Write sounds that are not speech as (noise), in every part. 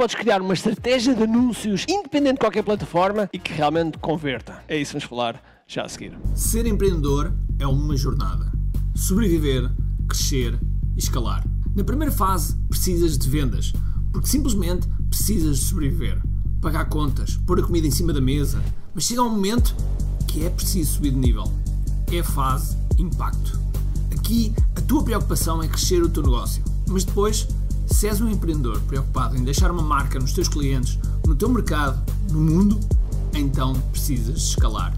podes criar uma estratégia de anúncios independente de qualquer plataforma e que realmente converta. É isso que vamos falar já a seguir. Ser empreendedor é uma jornada. Sobreviver, crescer e escalar. Na primeira fase, precisas de vendas, porque simplesmente precisas de sobreviver. Pagar contas, pôr a comida em cima da mesa. Mas chega um momento que é preciso subir de nível. É a fase impacto. Aqui, a tua preocupação é crescer o teu negócio. Mas depois, se és um empreendedor preocupado em deixar uma marca nos teus clientes, no teu mercado, no mundo, então precisas escalar.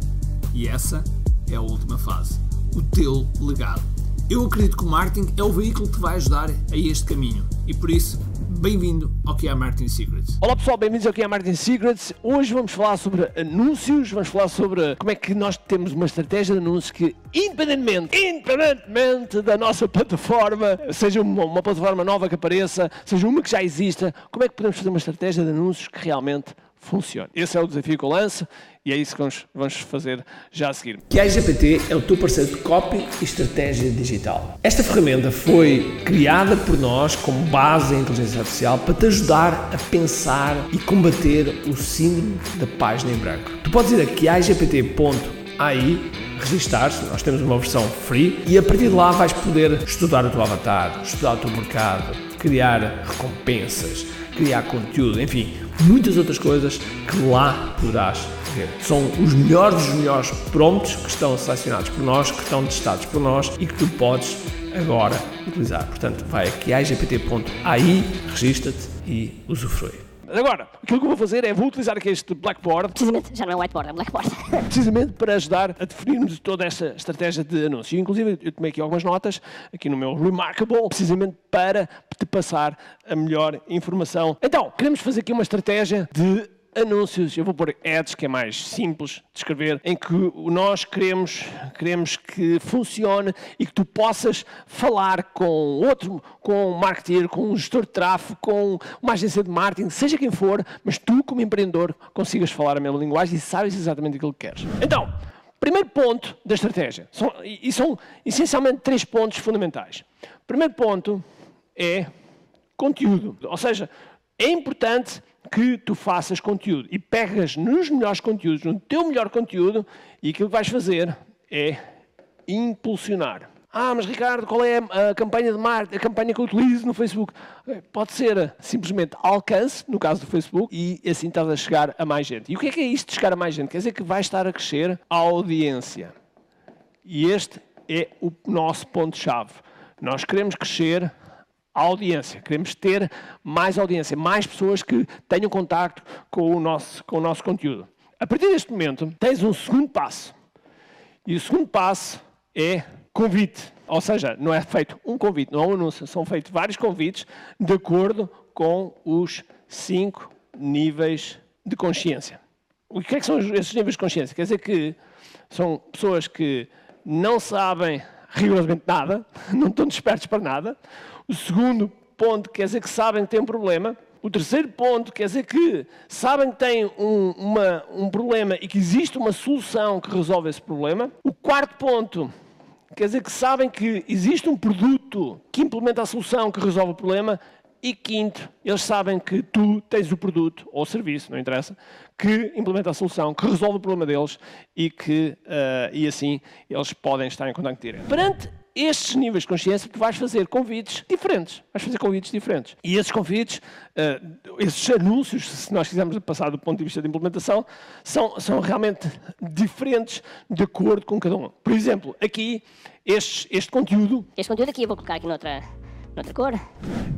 E essa é a última fase. O teu legado. Eu acredito que o marketing é o veículo que vai ajudar a este caminho. E por isso, bem-vindo ao que é Marketing Secrets. Olá pessoal, bem-vindos ao que é Marketing Secrets. Hoje vamos falar sobre anúncios, vamos falar sobre como é que nós temos uma estratégia de anúncios que, independentemente, independentemente da nossa plataforma, seja uma, uma plataforma nova que apareça, seja uma que já exista, como é que podemos fazer uma estratégia de anúncios que realmente funcione. Esse é o desafio que eu lanço e é isso que vamos, vamos fazer já a seguir. Que a GPT é o teu parceiro de copy e estratégia digital. Esta ferramenta foi criada por nós como base da inteligência artificial para te ajudar a pensar e combater o síndrome da página em branco. Tu podes ir a quiagpt.ai registar-se, nós temos uma versão free e a partir de lá vais poder estudar o teu avatar, estudar o teu mercado, criar recompensas, criar conteúdo, enfim, muitas outras coisas que lá poderás ver. São os melhores dos melhores prompts que estão selecionados por nós, que estão testados por nós e que tu podes agora utilizar. Portanto, vai aqui a igpt.ai, registra-te e usufrui. Agora, aquilo que eu vou fazer é vou utilizar aqui este blackboard. Precisamente, já não é whiteboard, é blackboard. (laughs) precisamente para ajudar a definirmos toda esta estratégia de anúncio. Inclusive, eu tomei aqui algumas notas, aqui no meu Remarkable, precisamente para te passar a melhor informação. Então, queremos fazer aqui uma estratégia de anúncios, eu vou pôr ads, que é mais simples de escrever, em que nós queremos, queremos que funcione e que tu possas falar com outro, com um marketeer, com um gestor de tráfego, com uma agência de marketing, seja quem for, mas tu, como empreendedor, consigas falar a mesma linguagem e sabes exatamente aquilo que queres. Então, primeiro ponto da estratégia, são, e são essencialmente três pontos fundamentais. Primeiro ponto é conteúdo, ou seja, é importante que tu faças conteúdo e pegas nos melhores conteúdos, no teu melhor conteúdo, e aquilo que vais fazer é impulsionar. Ah, mas Ricardo, qual é a campanha de marketing, a campanha que eu utilizo no Facebook? Pode ser simplesmente alcance, no caso do Facebook, e assim estás a chegar a mais gente. E o que é que é isto de chegar a mais gente? Quer dizer que vai estar a crescer a audiência. E este é o nosso ponto-chave. Nós queremos crescer audiência. Queremos ter mais audiência, mais pessoas que tenham contacto com o nosso, com o nosso conteúdo. A partir deste momento, tens um segundo passo. E o segundo passo é convite. Ou seja, não é feito um convite, não é um anúncio, são feitos vários convites de acordo com os cinco níveis de consciência. O que é que são esses níveis de consciência? Quer dizer que são pessoas que não sabem rigorosamente nada, não estão despertos para nada. O segundo ponto quer dizer que sabem que têm um problema. O terceiro ponto quer dizer que sabem que têm um, uma, um problema e que existe uma solução que resolve esse problema. O quarto ponto quer dizer que sabem que existe um produto que implementa a solução que resolve o problema. E quinto, eles sabem que tu tens o produto ou o serviço, não interessa, que implementa a solução, que resolve o problema deles e que, uh, e assim, eles podem estar em contato direto. Perante estes níveis de consciência, tu vais fazer convites diferentes. Vais fazer convites diferentes. E esses convites, uh, esses anúncios, se nós quisermos passar do ponto de vista de implementação, são, são realmente diferentes de acordo com cada um. Por exemplo, aqui, este, este conteúdo. Este conteúdo aqui eu vou colocar aqui noutra, noutra cor.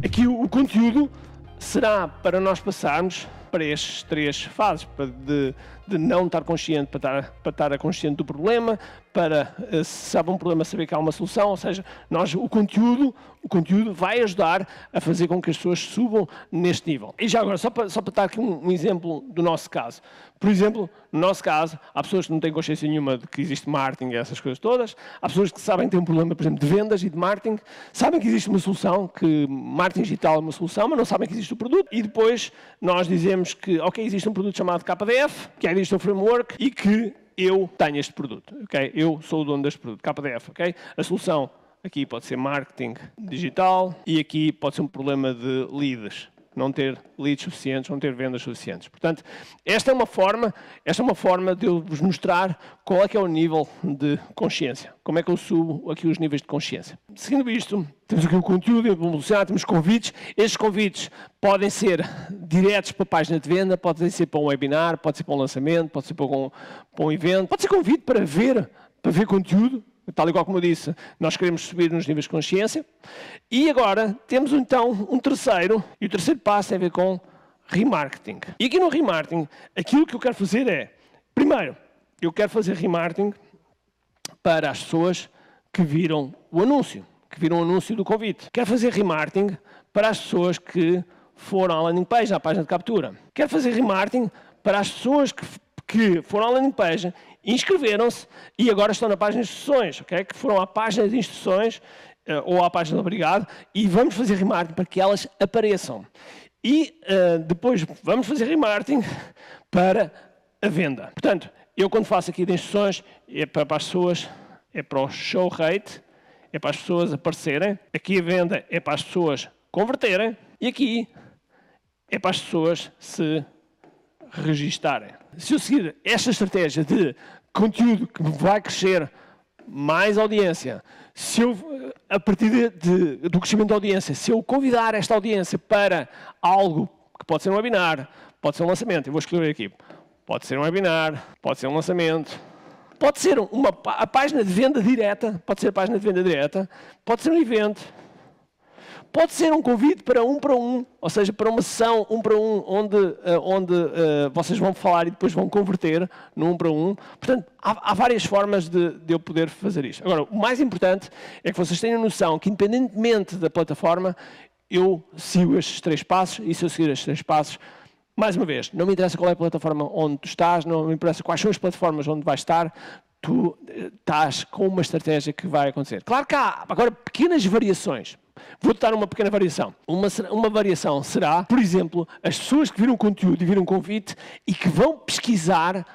Aqui o, o conteúdo será para nós passarmos para estas três fases, de, de não estar consciente para estar, para estar consciente do problema, para eh, se sabe um problema saber que há uma solução, ou seja, nós o conteúdo, o conteúdo vai ajudar a fazer com que as pessoas subam neste nível. E já agora, só para, só para dar aqui um, um exemplo do nosso caso. Por exemplo, no nosso caso, há pessoas que não têm consciência nenhuma de que existe marketing e essas coisas todas. Há pessoas que sabem que têm um problema, por exemplo, de vendas e de marketing. Sabem que existe uma solução, que marketing digital é uma solução, mas não sabem que existe o produto. E depois nós dizemos que, ok, existe um produto chamado KDF, que é existe um framework e que eu tenho este produto, ok? Eu sou o dono deste produto, KDF, ok? A solução aqui pode ser marketing digital e aqui pode ser um problema de leads, não ter leads suficientes, não ter vendas suficientes. Portanto, esta é uma forma, esta é uma forma de eu vos mostrar qual é que é o nível de consciência. Como é que eu subo aqui os níveis de consciência. Seguindo isto, temos aqui o conteúdo evolucionar, temos convites. Estes convites podem ser diretos para a página de venda, podem ser para um webinar, pode ser para um lançamento, pode ser para um, para um evento, pode ser convite para ver, para ver conteúdo, tal e como eu disse, nós queremos subir nos níveis de consciência. E agora temos então um terceiro, e o terceiro passo tem a ver com remarketing. E aqui no remarketing, aquilo que eu quero fazer é, primeiro, eu quero fazer remarketing para as pessoas que viram o anúncio, que viram o anúncio do convite. Quero fazer remarketing para as pessoas que foram à landing page, à página de captura. Quero fazer remarketing para as pessoas que, que foram à landing page inscreveram-se e agora estão na página de instruções, okay? que foram à página de instruções uh, ou à página de obrigado e vamos fazer remarketing para que elas apareçam. E uh, depois vamos fazer remarketing para a venda. Portanto, eu quando faço aqui de instruções é para, para as pessoas, é para o show rate, é para as pessoas aparecerem. Aqui a venda é para as pessoas converterem. E aqui é para as pessoas se registarem. Se eu seguir esta estratégia de conteúdo que vai crescer mais audiência, se eu, a partir de, de, do crescimento da audiência, se eu convidar esta audiência para algo que pode ser um webinar, pode ser um lançamento, eu vou escrever aqui, pode ser um webinar, pode ser um lançamento, pode ser uma, a página de venda direta, pode ser a página de venda direta, pode ser um evento, Pode ser um convite para um para um, ou seja, para uma sessão um para um, onde, uh, onde uh, vocês vão falar e depois vão converter no um para um. Portanto, há, há várias formas de, de, eu poder fazer isto. Agora, o mais importante é que vocês tenham noção que, independentemente da plataforma, eu sigo estes três passos e se eu seguir estes três passos, mais uma vez, não me interessa qual é a plataforma onde tu estás, não me interessa quais são as plataformas onde vais estar, tu eh, estás com uma estratégia que vai acontecer. Claro que há agora pequenas variações. Vou dar uma pequena variação. Uma, uma variação será, por exemplo, as pessoas que viram o conteúdo e viram o convite e que vão pesquisar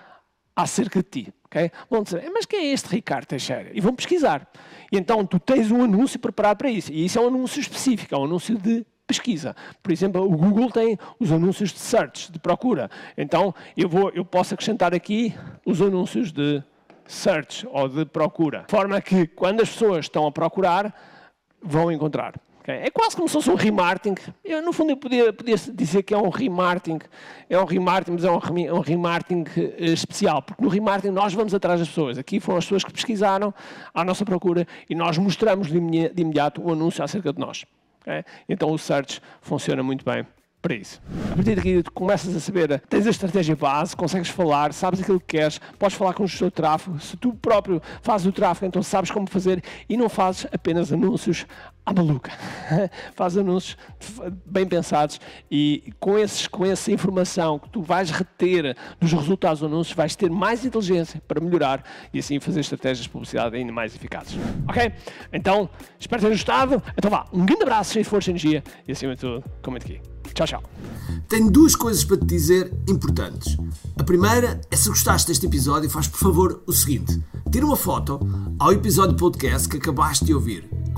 acerca de ti. Okay? Vão dizer, mas quem é este Ricardo Teixeira? E vão pesquisar. E então tu tens um anúncio preparado para isso. E isso é um anúncio específico, é um anúncio de pesquisa. Por exemplo, o Google tem os anúncios de search, de procura. Então eu, vou, eu posso acrescentar aqui os anúncios de search ou de procura. De forma que quando as pessoas estão a procurar, vão encontrar. É quase como se fosse um remarketing. Eu, no fundo, eu podia, podia dizer que é um remarketing. É um remarketing, mas é um, um remarketing uh, especial. Porque no remarketing nós vamos atrás das pessoas. Aqui foram as pessoas que pesquisaram à nossa procura e nós mostramos de, imediato o anúncio acerca de nós. Então o search funciona muito bem para isso. A partir daqui tu começas a saber, tens a estratégia base, consegues falar, sabes aquilo que queres, podes falar com o gestor de tráfego. Se tu próprio fazes o tráfego, então sabes como fazer e não fazes apenas anúncios à maluca. (laughs) fazes anúncios bem pensados e com, esses, com essa informação que tu vais reter dos resultados dos anúncios, vais ter mais inteligência para melhorar e assim fazer estratégias de publicidade ainda mais eficazes. Ok? Então, espero ter gostado. Então vá, um grande abraço, cheio de força e energia e acima de tudo, comente aqui. Tchau, tchau. Tenho duas coisas para te dizer importantes. A primeira é se gostaste deste episódio, faz por favor o seguinte: tira uma foto ao episódio podcast que acabaste de ouvir,